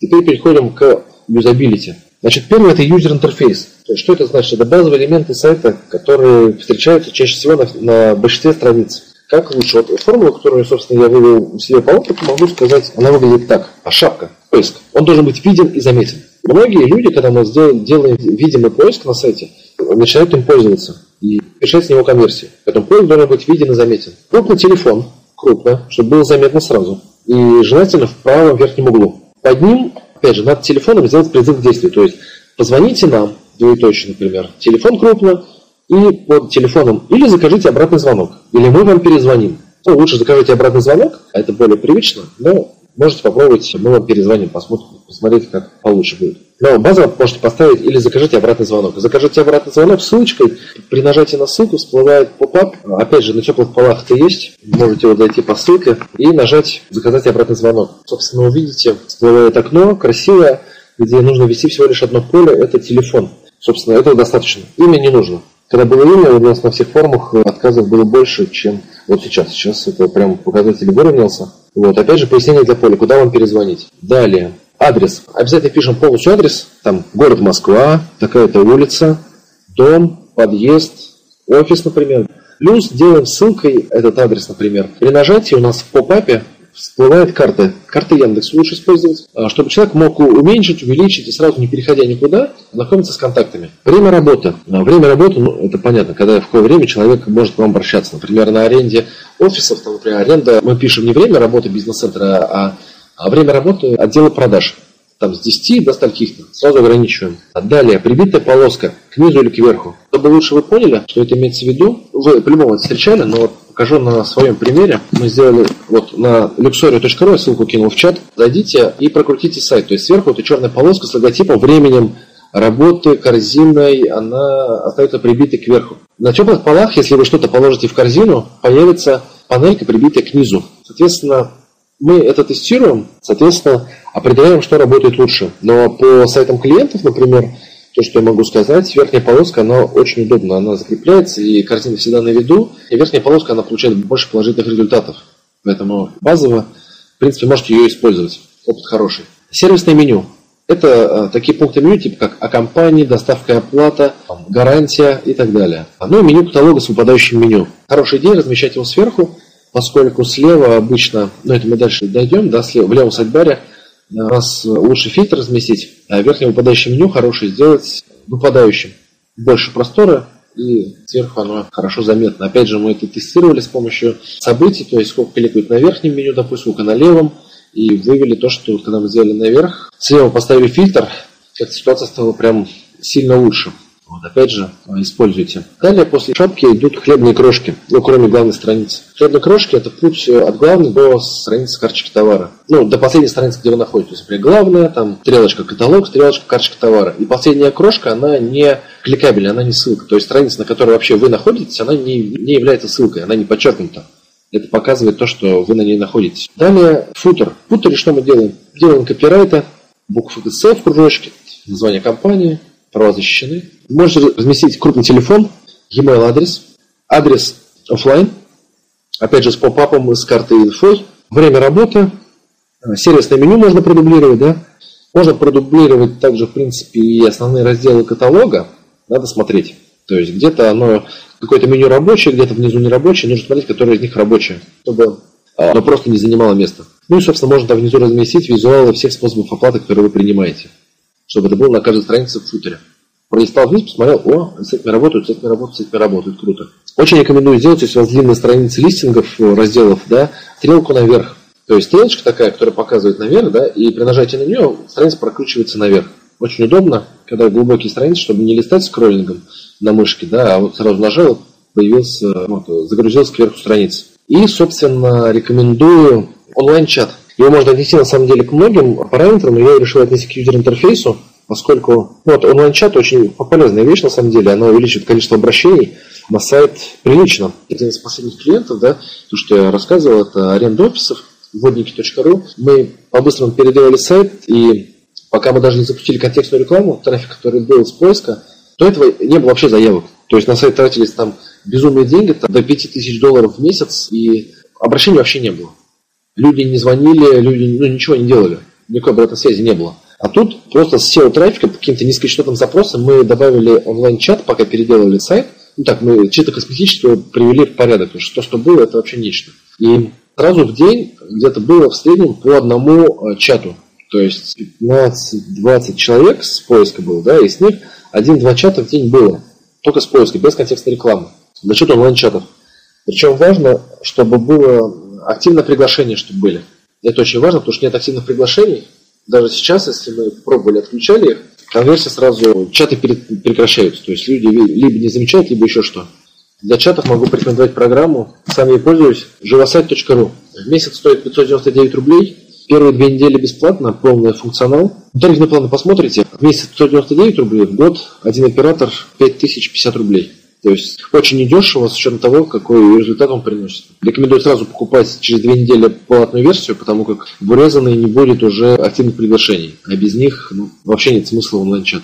теперь переходим к юзабилити. Значит, первое это user интерфейс. Что это значит? Это базовые элементы сайта, которые встречаются чаще всего на, на большинстве страниц. Как лучше? Вот формула, которую, собственно, я вывел себе по опыту, могу сказать, она выглядит так. А шапка, поиск. Он должен быть виден и заметен. Многие люди, когда мы сделаем, делаем видимый поиск на сайте, начинают им пользоваться и решать с него конверсию. Поэтому поиск должен быть виден и заметен. Крупный телефон, крупно, чтобы было заметно сразу. И желательно в правом верхнем углу. Под ним, опять же, над телефоном сделать призыв к действию. То есть позвоните нам, двоеточие, например, телефон крупно, и под телефоном или закажите обратный звонок, или мы вам перезвоним. Ну, лучше закажите обратный звонок, а это более привычно, но можете попробовать, мы вам перезвоним, посмотрим, посмотрите, как получше будет. Но базово можете поставить или закажите обратный звонок. Закажите обратный звонок ссылочкой, при нажатии на ссылку всплывает поп-ап. Опять же, на теплых полах это есть. Можете вот зайти по ссылке и нажать «Заказать обратный звонок». Собственно, увидите, всплывает окно красивое, где нужно ввести всего лишь одно поле, это телефон. Собственно, этого достаточно. Имя не нужно. Когда было имя, у нас на всех форумах отказов было больше, чем вот сейчас. Сейчас это прям показатель выровнялся. Вот, опять же, пояснение для поля, куда вам перезвонить. Далее, адрес. Обязательно пишем полностью адрес. Там город Москва, такая-то улица, дом, подъезд, офис, например. Плюс делаем ссылкой этот адрес, например. При нажатии у нас в попапе всплывает карта. Карта Яндекс лучше использовать, а, чтобы человек мог уменьшить, увеличить и сразу не переходя никуда, знакомиться с контактами. Время работы. А, время работы, ну, это понятно, когда в какое время человек может к вам обращаться. Например, на аренде офисов, там, например, аренда, мы пишем не время работы бизнес-центра, а, а время работы отдела продаж там с 10 до стольких-то, сразу ограничиваем. А далее, прибитая полоска к низу или кверху. Чтобы лучше вы поняли, что это имеется в виду, вы по-любому встречали, но вот покажу на своем примере. Мы сделали вот на luxury.ru, я ссылку кинул в чат, зайдите и прокрутите сайт. То есть сверху это черная полоска с логотипом, временем работы, корзиной, она остается прибитой кверху. На теплых полах, если вы что-то положите в корзину, появится панелька, прибитая к низу. Соответственно, мы это тестируем, соответственно, определяем, что работает лучше. Но по сайтам клиентов, например, то, что я могу сказать, верхняя полоска, она очень удобна, она закрепляется, и картина всегда на виду, и верхняя полоска, она получает больше положительных результатов. Поэтому базово, в принципе, можете ее использовать. Опыт хороший. Сервисное меню. Это э, такие пункты меню, типа как о компании, доставка и оплата, гарантия и так далее. Ну и меню каталога с выпадающим меню. Хорошая идея размещать его сверху, поскольку слева обычно, ну это мы дальше дойдем, да, слева, в левом сайдбаре у нас лучше фильтр разместить, а верхнее выпадающее меню хорошее сделать выпадающим. Больше простора и сверху оно хорошо заметно. Опять же, мы это тестировали с помощью событий, то есть сколько кликают на верхнем меню, допустим, сколько на левом, и вывели то, что когда мы сделали наверх, слева поставили фильтр, как ситуация стала прям сильно лучше. Вот, опять же, используйте. Далее после шапки идут хлебные крошки, ну, кроме главной страницы. Хлебные крошки – это путь от главной до страницы карточки товара. Ну, до последней страницы, где вы находитесь. Например, главная, там, стрелочка каталог, стрелочка карточка товара. И последняя крошка, она не кликабельная, она не ссылка. То есть страница, на которой вообще вы находитесь, она не, не является ссылкой, она не подчеркнута. Это показывает то, что вы на ней находитесь. Далее футер. В футере что мы делаем? Делаем копирайта, буквы C в кружочке, название компании, права защищены. Можете разместить крупный телефон, e-mail адрес, адрес офлайн, опять же с поп-апом, с картой инфой, время работы, э, сервисное меню можно продублировать, да? Можно продублировать также, в принципе, и основные разделы каталога, надо смотреть. То есть где-то оно, какое-то меню рабочее, где-то внизу не рабочее, нужно смотреть, которое из них рабочее, чтобы э, оно просто не занимало место. Ну и, собственно, можно там внизу разместить визуалы всех способов оплаты, которые вы принимаете чтобы это было на каждой странице в футере. Пролистал вниз, посмотрел, о, с этими работают, с этими работают, с этими работают, круто. Очень рекомендую сделать, если у вас длинные страницы листингов, э, разделов, да, стрелку наверх. То есть стрелочка такая, которая показывает наверх, да, и при нажатии на нее страница прокручивается наверх. Очень удобно, когда глубокие страницы, чтобы не листать скроллингом на мышке, да, а вот сразу нажал, появился, вот, загрузился кверху страниц. И, собственно, рекомендую онлайн-чат. Его можно отнести на самом деле к многим параметрам, но я решил отнести к юзер-интерфейсу, поскольку ну, вот, онлайн-чат очень полезная вещь на самом деле, она увеличивает количество обращений на сайт прилично. Один из последних клиентов, да, то, что я рассказывал, это аренда офисов, вводники.ру. Мы по-быстрому переделали сайт, и пока мы даже не запустили контекстную рекламу, трафик, который был с поиска, до этого не было вообще заявок. То есть на сайт тратились там безумные деньги, там, до 5000 долларов в месяц, и обращений вообще не было. Люди не звонили, люди ну, ничего не делали. никакой обратной связи не было. А тут просто с SEO трафика по каким-то низкочастотным запросам мы добавили онлайн-чат, пока переделали сайт. Ну так, мы чисто косметически привели в порядок, потому что то, что было, это вообще нечто. И сразу в день где-то было в среднем по одному э, чату. То есть 15-20 человек с поиска было, да, и с них один-два чата в день было. Только с поиска, без контекстной рекламы. За счет онлайн-чатов. Причем важно, чтобы было активное приглашение, чтобы были. Это очень важно, потому что нет активных приглашений. Даже сейчас, если мы пробовали, отключали их, конверсия сразу, чаты прекращаются. То есть люди либо не замечают, либо еще что. Для чатов могу порекомендовать программу, сам ей пользуюсь, живосайт.ру. В месяц стоит 599 рублей, первые две недели бесплатно, полный функционал. Тарифные планы посмотрите, в месяц 199 рублей, в год один оператор 5050 рублей. То есть очень недешево с учетом того, какой результат он приносит. Рекомендую сразу покупать через две недели платную версию, потому как в урезанной не будет уже активных приглашений. А без них ну, вообще нет смысла онлайн-чат.